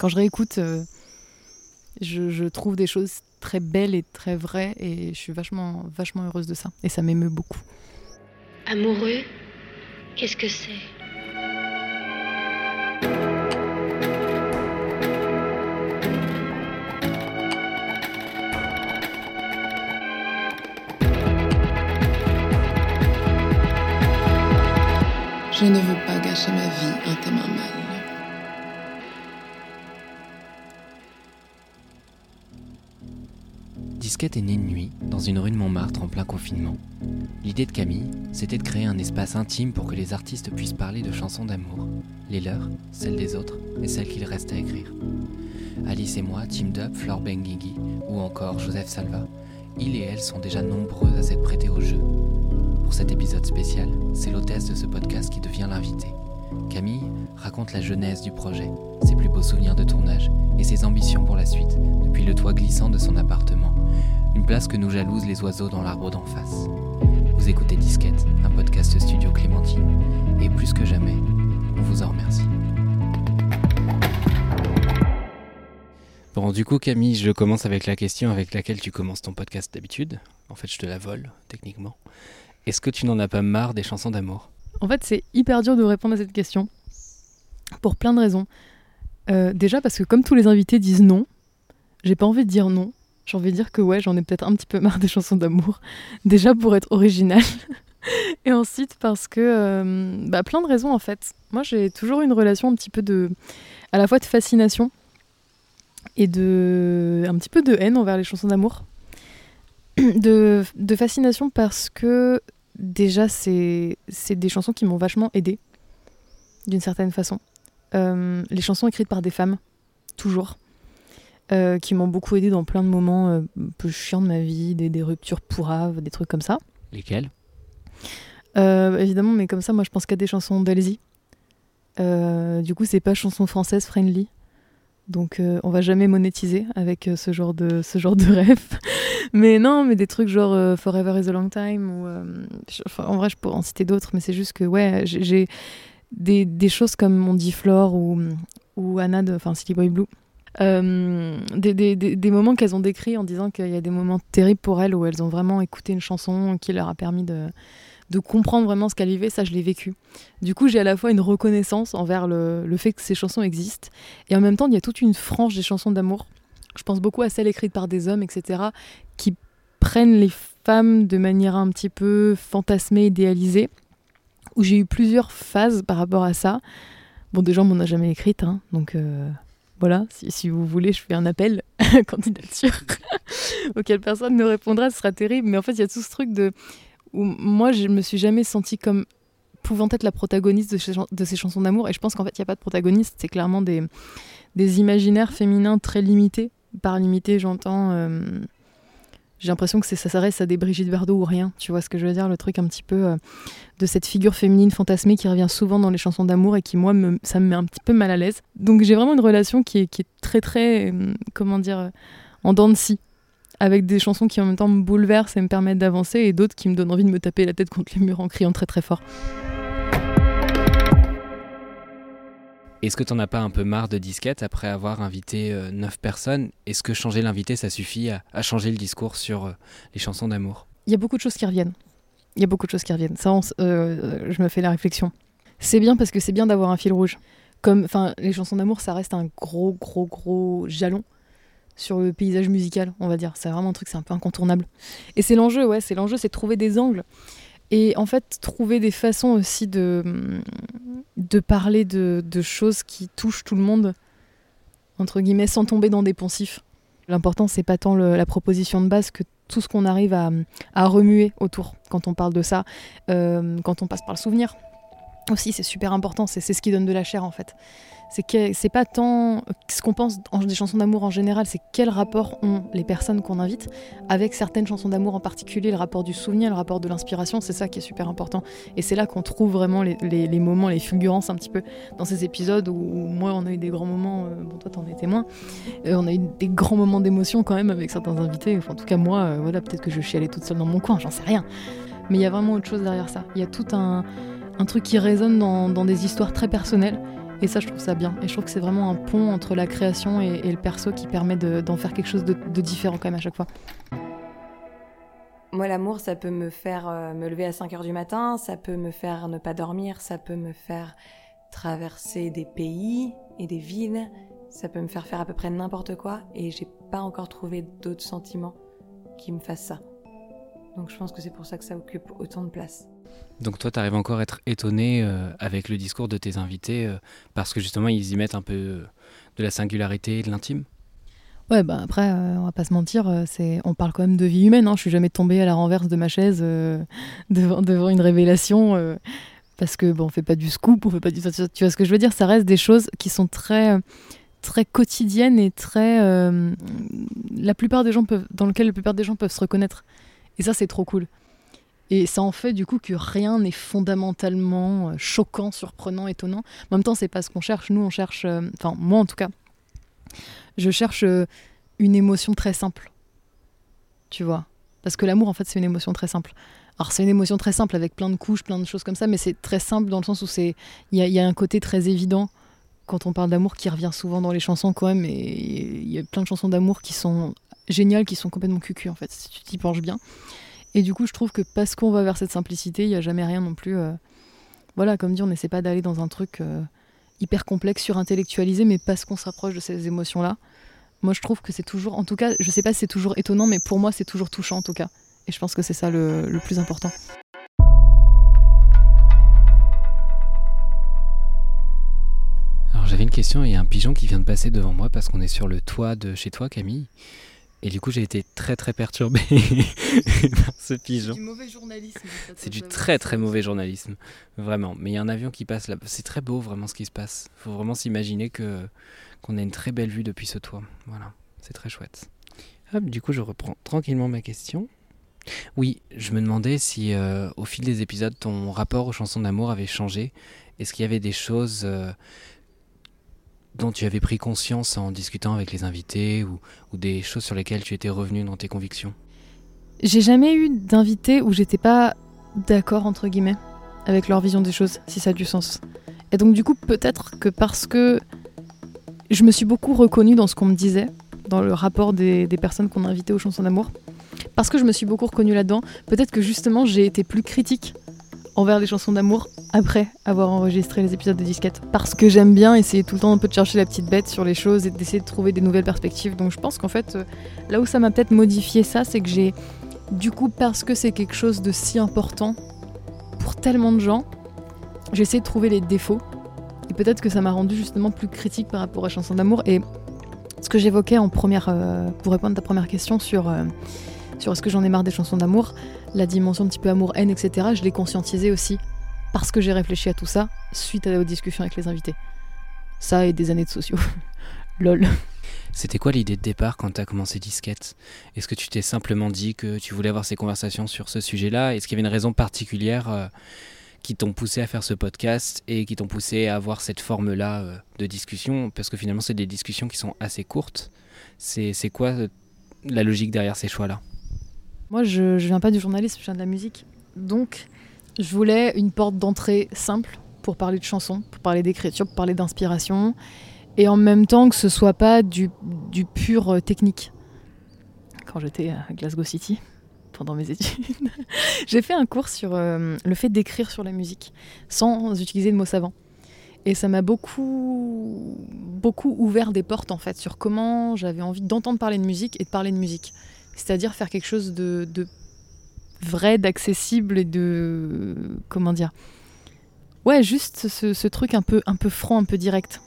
Quand je réécoute, euh, je, je trouve des choses très belles et très vraies et je suis vachement, vachement heureuse de ça. Et ça m'émeut beaucoup. Amoureux, qu'est-ce que c'est? Je ne veux pas gâcher ma vie un tes Disquette est née de nuit, dans une rue de Montmartre en plein confinement. L'idée de Camille, c'était de créer un espace intime pour que les artistes puissent parler de chansons d'amour, les leurs, celles des autres et celles qu'il reste à écrire. Alice et moi, Team Up, Flore Benguigui ou encore Joseph Salva, ils et elles sont déjà nombreux à s'être prêtés au jeu. Pour cet épisode spécial, c'est l'hôtesse de ce podcast qui devient l'invitée. Camille raconte la genèse du projet, ses plus beaux souvenirs de tournage et ses ambitions pour la suite, depuis le toit glissant de son appartement, place que nous jalousent les oiseaux dans l'arbre d'en face. Vous écoutez Disquette, un podcast studio Clémentine, et plus que jamais, on vous en remercie. Bon, du coup, Camille, je commence avec la question avec laquelle tu commences ton podcast d'habitude. En fait, je te la vole, techniquement. Est-ce que tu n'en as pas marre des chansons d'amour? En fait, c'est hyper dur de répondre à cette question pour plein de raisons. Euh, déjà parce que comme tous les invités disent non, j'ai pas envie de dire non. J'ai envie de dire que ouais, j'en ai peut-être un petit peu marre des chansons d'amour. Déjà pour être original. Et ensuite parce que euh, bah, plein de raisons en fait. Moi, j'ai toujours une relation un petit peu de à la fois de fascination et de un petit peu de haine envers les chansons d'amour. De, de fascination parce que déjà c'est des chansons qui m'ont vachement aidé d'une certaine façon. Euh, les chansons écrites par des femmes, toujours, euh, qui m'ont beaucoup aidé dans plein de moments euh, un peu chiants de ma vie, des, des ruptures pourraves, des trucs comme ça. Lesquelles Euh, évidemment, mais comme ça, moi je pense qu'à des chansons d'Elsie. Du coup, c'est pas chanson française friendly. Donc euh, on va jamais monétiser avec euh, ce genre de ce genre de rêve. mais non, mais des trucs genre euh, Forever is a long time ou je- enfin, en vrai je pourrais en citer d'autres, mais c'est juste que ouais, j'ai- des, des choses comme mon dit Flore ou ou Anna de enfin Silly Boy Blue. Euh, des, des, des, moments qu'elles ont décrits en disant qu'il y a des moments terribles pour elles où elles ont vraiment écouté une chanson qui leur a permis de, de comprendre vraiment ce qu'elles vivaient, ça je l'ai vécu. Du coup, j'ai à la fois une reconnaissance envers le, le fait que ces chansons existent, et en même temps, il y a toute une frange des chansons d'amour. Je pense beaucoup à celles écrites par des hommes, etc., qui prennent les femmes de manière un petit peu fantasmée, idéalisée, où j'ai eu plusieurs phases par rapport à ça. Bon, déjà, on m'en a jamais écrite, hein, donc euh, voilà, si, vous voulez, je fais un appel à candidature auquel personne ne répondra, ce sera terrible, mais en fait, il y a tout ce truc de où moi je me suis jamais sentie comme pouvant être la protagoniste de ces, chansons d'amour. Et je pense qu'en fait il n'y a pas de protagoniste. C'est clairement des, des imaginaires féminins très limités. Par limité j'entends euh, j'ai l'impression que ça s'adresse à des Brigitte Bardot ou rien. Tu vois ce que je veux dire? Le truc un petit peu euh, de cette figure féminine fantasmée qui revient souvent dans les chansons d'amour et qui moi me- ça me met un petit peu mal à l'aise. Donc j'ai vraiment une relation qui est, qui est très très euh, comment dire euh, en dents de scie avec des chansons qui en même temps me bouleversent et me permettent d'avancer et d'autres qui me donnent envie de me taper la tête contre les murs en criant très très fort. Est-ce que t'en as pas un peu marre de disquette après avoir invité 9 personnes? Est-ce que changer l'invité, ça suffit à, changer le discours sur euh, les chansons d'amour? Il y a beaucoup de choses qui reviennent. Il y a beaucoup de choses qui reviennent. Ça, euh, je me fais la réflexion. C'est bien parce que c'est bien d'avoir un fil rouge. Comme, enfin, les chansons d'amour, ça reste un gros, gros, gros jalon sur le paysage musical, on va dire. C'est vraiment un truc, c'est un peu incontournable. Et c'est l'enjeu, ouais, c'est l'enjeu, c'est de trouver des angles. Et en fait, trouver des façons aussi de, parler de, choses qui touchent tout le monde, entre guillemets, sans tomber dans des poncifs. L'important, c'est pas tant la proposition de base que tout ce qu'on arrive à, à remuer autour quand on parle de ça, euh, quand on passe par le souvenir. Aussi, c'est super important, c'est ce qui donne de la chair en fait. C'est que c'est pas tant ce qu'on pense en- des chansons d'amour en général, c'est quel rapport ont les personnes qu'on invite avec certaines chansons d'amour en particulier, le rapport du souvenir, le rapport de l'inspiration, c'est ça qui est super important. Et c'est là qu'on trouve vraiment les, les- moments, les fulgurances un petit peu dans ces épisodes où, moi on a eu des grands moments, euh, bon toi t'en es témoin, euh, on a eu des grands moments d'émotion quand même avec certains invités. En tout cas, moi, euh, voilà, peut-être que je chialais toute seule dans mon coin, j'en sais rien. Mais il y a vraiment autre chose derrière ça. Il y a tout un, un truc qui résonne dans, des histoires très personnelles Et ça, je trouve ça bien. Et je trouve que c'est vraiment un pont entre la création et, le perso qui permet d'en faire quelque chose de, différent quand même à chaque fois. Moi, l'amour, ça peut me faire euh, me lever à 5 heures du matin, ça peut me faire ne pas dormir, ça peut me faire traverser des pays et des villes, ça peut me faire faire à peu près n'importe quoi et j'ai pas encore trouvé d'autres sentiments qui me fassent ça. Donc je pense que c'est pour ça que ça occupe autant de place. Donc toi, tu arrives encore à être étonné euh, avec le discours de tes invités euh, parce que justement, ils y mettent un peu euh, de la singularité de l'intime? Ouais, bah après, on va pas se mentir, c'est on parle quand même de vie humaine. Hein. Je suis jamais tombée à la renverse de ma chaise devant, devant, une révélation parce que bon, on fait pas du scoop, on fait pas du. Tu vois ce que je veux dire? Ça reste des choses qui sont très très quotidiennes et très la plupart des gens peuvent dans lequel la plupart des gens peuvent se reconnaître. Et ça, c'est trop cool. Et ça en fait du coup que rien n'est fondamentalement euh, choquant, surprenant, étonnant. En même temps, c'est pas ce qu'on cherche. Nous, on cherche, euh, enfin moi en tout cas, je cherche euh, une émotion très simple. Tu vois? Parce que l'amour, en fait, c'est une émotion très simple. Alors c'est une émotion très simple avec plein de couches, plein de choses comme ça, mais c'est très simple dans le sens où c'est il y, a un côté très évident quand on parle d'amour qui revient souvent dans les chansons quand même. Et il y a plein de chansons d'amour qui sont géniales, qui sont complètement cucu en fait, si tu t'y penches bien. Et du coup, je trouve que parce qu'on va vers cette simplicité, il n'y a jamais rien non plus. Euh, voilà, comme dit, on n'essaie pas d'aller dans un truc euh, hyper complexe, surintellectualisé, mais parce qu'on s'approche de ces émotions-là. Moi, je trouve que c'est toujours, en tout cas, je sais pas si c'est toujours étonnant, mais pour moi, c'est toujours touchant en tout cas. Et je pense que c'est ça le, le plus important. Alors j'avais une question, il y a un pigeon qui vient de passer devant moi parce qu'on est sur le toit de chez toi, Camille. Et du coup, j'ai été très très perturbé par ce pigeon. C'est du mauvais journalisme. C'est du très très mauvais journalisme, vraiment. Mais il y a un avion qui passe là. C'est très beau vraiment ce qui se passe. Il faut vraiment s'imaginer que qu'on a une très belle vue depuis ce toit. Voilà, c'est très chouette. Hop, du coup, je reprends tranquillement ma question. Oui, je me demandais si euh, au fil des épisodes, ton rapport aux chansons d'amour avait changé. Est-ce qu'il y avait des choses euh, dont tu avais pris conscience en discutant avec les invités ou, des choses sur lesquelles tu étais revenu dans tes convictions J'ai jamais eu d'invités où j'étais pas d'accord, entre guillemets, avec leur vision des choses, si ça a du sens. Et donc, du coup, peut-être que parce que je me suis beaucoup reconnue dans ce qu'on me disait, dans le rapport des, des personnes qu'on a invitées aux chansons d'amour, parce que je me suis beaucoup reconnue là-dedans, peut-être que justement j'ai été plus critique envers les chansons d'amour après avoir enregistré les épisodes de disquette. Parce que j'aime bien essayer tout le temps un peu de chercher la petite bête sur les choses et d'essayer de trouver des nouvelles perspectives. Donc je pense qu'en fait, euh, là où ça m'a peut-être modifié ça, c'est que j'ai, du coup, parce que c'est quelque chose de si important pour tellement de gens, j'ai essayé de trouver les défauts. Et peut-être que ça m'a rendu justement plus critique par rapport à chansons d'amour. Et ce que j'évoquais en première, euh, pour répondre à ta première question sur, euh, sur est-ce que j'en ai marre des chansons d'amour, la dimension un petit peu amour-haine, etc., je l'ai conscientisé aussi parce que j'ai réfléchi à tout ça suite à aux discussions avec les invités. Ça et des années de sociaux. Lol. C'était quoi l'idée de départ quand tu as commencé Disquette? Est-ce que tu t'es simplement dit que tu voulais avoir ces conversations sur ce sujet-là? Est-ce qu'il y avait une raison particulière euh, qui t'ont poussé à faire ce podcast et qui t'ont poussé à avoir cette forme-là euh, de discussion? Parce que finalement, c'est des discussions qui sont assez courtes. C'est quoi euh, la logique derrière ces choix-là? Moi, je, je viens pas du journalisme, je viens de la musique. Donc, je voulais une porte d'entrée simple pour parler de chansons, pour parler d'écriture, pour parler d'inspiration, et en même temps que ce soit pas du, du pur euh, technique. Quand j'étais à Glasgow City, pendant mes études, j'ai fait un cours sur euh, le fait d'écrire sur la musique, sans utiliser de mots savants. Et ça m'a beaucoup, beaucoup ouvert des portes en fait sur comment j'avais envie d'entendre parler de musique et de parler de musique c'est-à-dire faire quelque chose de, vrai, d'accessible et de comment dire Ouais, juste ce, truc un peu un peu franc, un peu direct.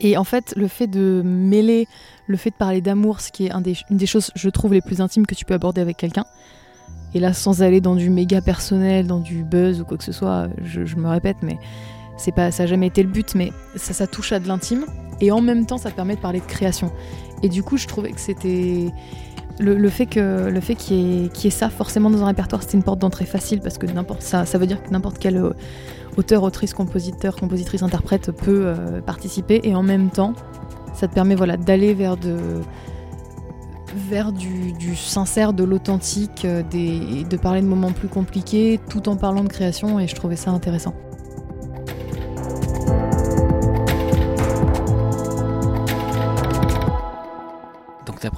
Et en fait, le fait de mêler le fait de parler d'amour, ce qui est une des choses, je trouve, les plus intimes que tu peux aborder avec quelqu'un. Et là, sans aller dans du méga personnel, dans du buzz ou quoi que ce soit, je, me répète, mais c'est pas, ça n'a jamais été le but, mais ça, ça touche à de l'intime. Et en même temps, ça permet de parler de création. Et du coup, je trouvais que c'était le, fait que le fait qu'il y, ait ça forcément dans un répertoire, c'est une porte d'entrée facile parce que n'importe ça, ça veut dire que n'importe quel euh, auteur, autrice, compositeur, compositrice, interprète peut euh, participer et en même temps, ça te permet voilà d'aller vers de vers du, sincère, de l'authentique, euh, de parler de moments plus compliqués tout en parlant de création et je trouvais ça intéressant.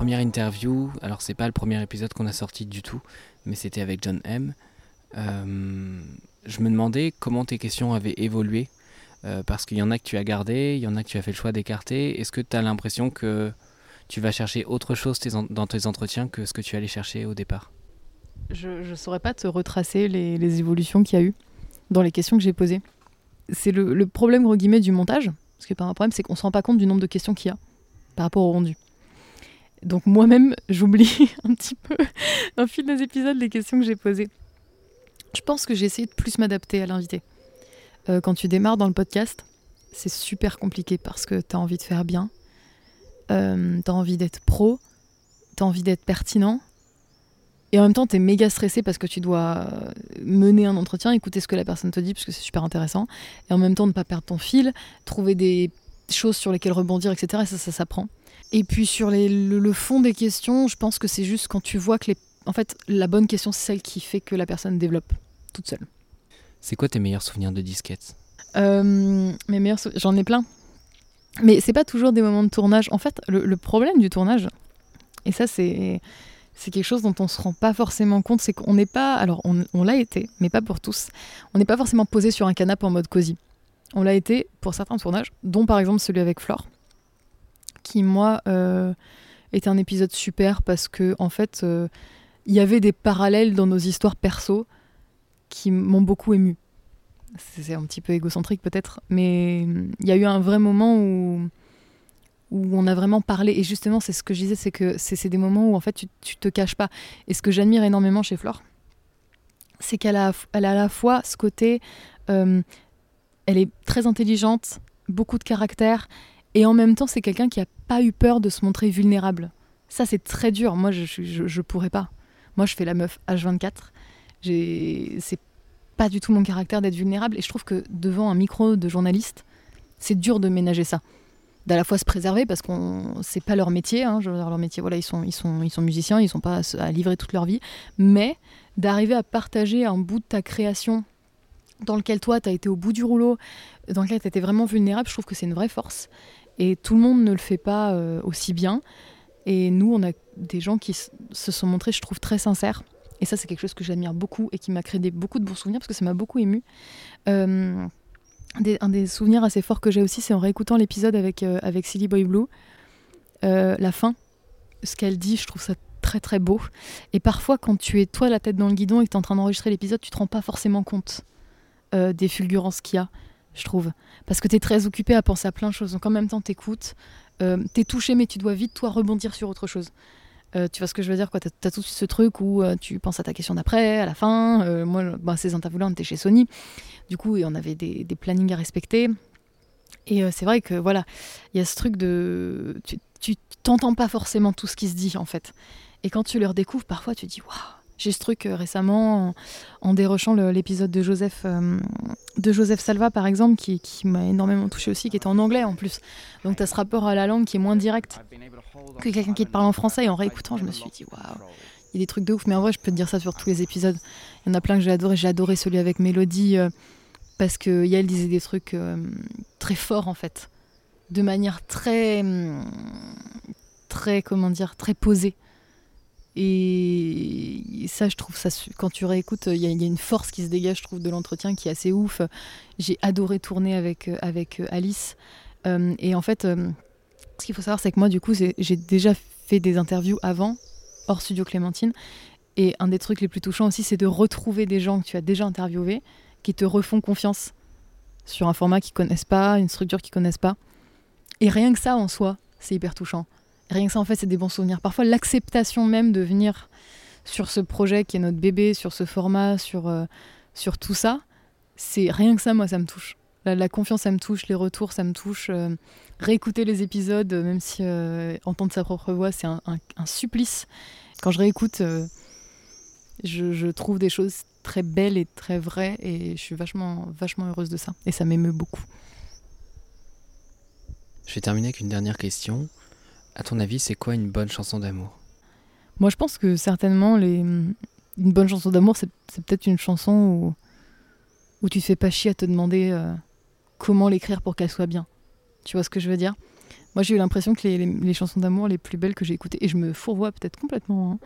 Première interview, alors c'est pas le premier épisode qu'on a sorti du tout, mais c'était avec John M. Euh, je me demandais comment tes questions avaient évolué, euh, parce qu'il y en a que tu as gardé, il y en a que tu as fait le choix d'écarter. Est-ce que tu as l'impression que tu vas chercher autre chose dans tes entretiens que ce que tu allais chercher au départ? Je ne saurais pas te retracer les, évolutions qu'il y a eu dans les questions que j'ai posées. C'est le, le, problème, gros guillemets, du montage. Parce que par un problème, c'est qu'on ne se rend pas compte du nombre de questions qu'il y a par rapport au rendu. Donc moi-même, j'oublie un petit peu, au fil des épisodes, les questions que j'ai posées. Je pense que j'ai essayé de plus m'adapter à l'invité. Euh, quand tu démarres dans le podcast, c'est super compliqué parce que tu as envie de faire bien, euh, tu as envie d'être pro, tu as envie d'être pertinent, et en même temps, tu es méga stressé parce que tu dois mener un entretien, écouter ce que la personne te dit, parce que c'est super intéressant, et en même temps ne pas perdre ton fil, trouver des choses sur lesquelles rebondir, etc. Et ça, ça s'apprend. Et puis sur les, le, fond des questions, je pense que c'est juste quand tu vois que les... En fait, la bonne question, c'est celle qui fait que la personne développe toute seule. C'est quoi tes meilleurs souvenirs de disquette euh, Mes meilleurs J'en ai plein. Mais c'est pas toujours des moments de tournage. En fait, le, le problème du tournage, et ça c'est c'est quelque chose dont on se rend pas forcément compte, c'est qu'on n'est pas, alors on, l'a été, mais pas pour tous, on n'est pas forcément posé sur un canapé en mode cosy. On l'a été pour certains tournages, dont par exemple celui avec Flore, qui moi euh, était un épisode super parce que en fait euh, il y avait des parallèles dans nos histoires perso qui m'ont beaucoup ému. C'est un petit peu égocentrique peut-être, mais il y a eu un vrai moment où où on a vraiment parlé. Et justement, c'est ce que je disais, c'est que c'est des moments où en fait tu, tu te caches pas. Et ce que j'admire énormément chez Flore, c'est qu'elle a, elle a à la fois ce côté, euh, elle est très intelligente, beaucoup de caractère, et en même temps, c'est quelqu'un qui a pas eu peur de se montrer vulnérable. Ça, c'est très dur. Moi, je, je, pourrais pas. Moi, je fais la meuf H24. C'est pas du tout mon caractère d'être vulnérable. Et je trouve que devant un micro de journaliste, c'est dur de ménager ça d'à la fois se préserver parce qu'on c'est pas leur métier hein, leur métier voilà ils sont ils sont ils sont musiciens ils sont pas à, livrer toute leur vie mais d'arriver à partager un bout de ta création dans lequel toi tu as été au bout du rouleau dans lequel tu étais vraiment vulnérable je trouve que c'est une vraie force et tout le monde ne le fait pas euh, aussi bien et nous on a des gens qui se sont montrés je trouve très sincères et ça c'est quelque chose que j'admire beaucoup et qui m'a créé beaucoup de bons souvenirs parce que ça m'a beaucoup ému euh, un des souvenirs assez forts que j'ai aussi, c'est en réécoutant l'épisode avec, euh, avec Silly Boy Blue. La fin, ce qu'elle dit, je trouve ça très très beau. Et parfois, quand tu es toi la tête dans le guidon et que tu es en train d'enregistrer l'épisode, tu te rends pas forcément compte des fulgurances qu'il y a, je trouve. Parce que tu es très occupé à penser à plein de choses. Donc en même temps, tu écoutes, tu es touché, mais tu dois vite, toi, rebondir sur autre chose. tu vois ce que je veux dire quoi? Tu as, tout de suite ce truc où tu penses à ta question d'après, à la fin. moi, bah, ces interviews-là, on était chez Sony. Du coup, on avait des, plannings à respecter. Et euh, c'est vrai que voilà, il y a ce truc de. Tu t'entends pas forcément tout ce qui se dit en fait. Et quand tu le redécouvres, parfois tu dis waouh, j'ai ce truc euh, récemment en, dérochant l'épisode de Joseph euh, de Joseph Salva par exemple qui, m'a énormément touché aussi, qui était en anglais en plus. Donc tu as ce rapport à la langue qui est moins direct que quelqu'un qui te parle en français. Et en réécoutant, je me suis dit waouh, il y a des trucs de ouf. Mais en vrai, je peux te dire ça sur tous les épisodes. Il y en a plein que j'ai adoré. J'ai adoré celui avec Mélodie euh, parce que Yael disait des trucs très forts en fait, de manière très, hum, très comment dire, très posée. Et ça, je trouve ça, quand tu réécoutes, il y, a une force qui se dégage, je trouve, de l'entretien qui est assez ouf. J'ai adoré tourner avec, euh, avec Alice. et en fait, ce qu'il faut savoir, c'est que moi, du coup, j'ai déjà fait des interviews avant hors studio Clémentine. Et un des trucs les plus touchants aussi, c'est de retrouver des gens que tu as déjà interviewés, qui te refont confiance sur un format qu'ils connaissent pas, une structure qu'ils connaissent pas. Et rien que ça en soi, c'est hyper touchant. Rien que ça en fait, c'est des bons souvenirs. Parfois, l'acceptation même de venir sur ce projet qui est notre bébé, sur ce format, sur, euh, sur tout ça, c'est rien que ça, moi, ça me touche. La, confiance, ça me touche, les retours, ça me touche. Euh, réécouter les épisodes, même si euh, entendre sa propre voix, c'est un, supplice. Quand je réécoute, euh, je, trouve des choses très belles et très vraies, et je suis vachement, vachement heureuse de ça. Et ça m'émeut beaucoup. Je vais terminer avec une dernière question. À ton avis, c'est quoi une bonne chanson d'amour? Moi, je pense que certainement, une bonne chanson d'amour, c'est peut-être une chanson où, où tu te fais pas chier à te demander comment l'écrire pour qu'elle soit bien. Tu vois ce que je veux dire? Moi, j'ai eu l'impression que les, les- chansons d'amour les plus belles que j'ai écoutées, et je me fourvoie peut-être complètement, hein,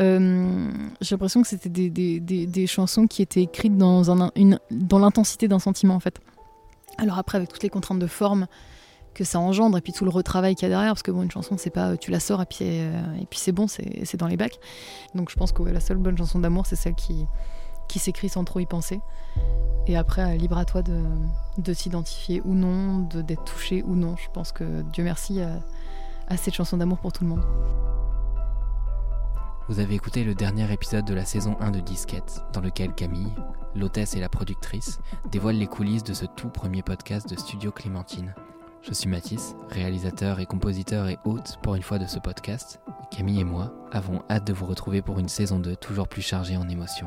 euh, j'ai l'impression que c'était des, des- des- des chansons qui étaient écrites dans, un, dans l'intensité d'un sentiment, en fait. Alors après, avec toutes les contraintes de forme que ça engendre, et puis tout le retravail qu'il y a derrière, parce que bon, une chanson, c'est pas euh, tu la sors et puis, euh, et puis c'est bon, c'est dans les bacs. Donc je pense que la seule bonne chanson d'amour, c'est celle qui, qui s'écrit sans trop y penser. Et après, euh, libre à toi de, de t'identifier ou non, d'être touché ou non. Je pense que Dieu merci, a assez de chansons d'amour pour tout le monde. Vous avez écouté le dernier épisode de la saison 1 de Disquette, dans lequel Camille, l'hôtesse et la productrice, dévoilent les coulisses de ce tout premier podcast de Studio Clémentine. Je suis Mathis, réalisateur et compositeur et hôte pour une fois de ce podcast. Camille et moi avons hâte de vous retrouver pour une saison 2 toujours plus chargée en émotions.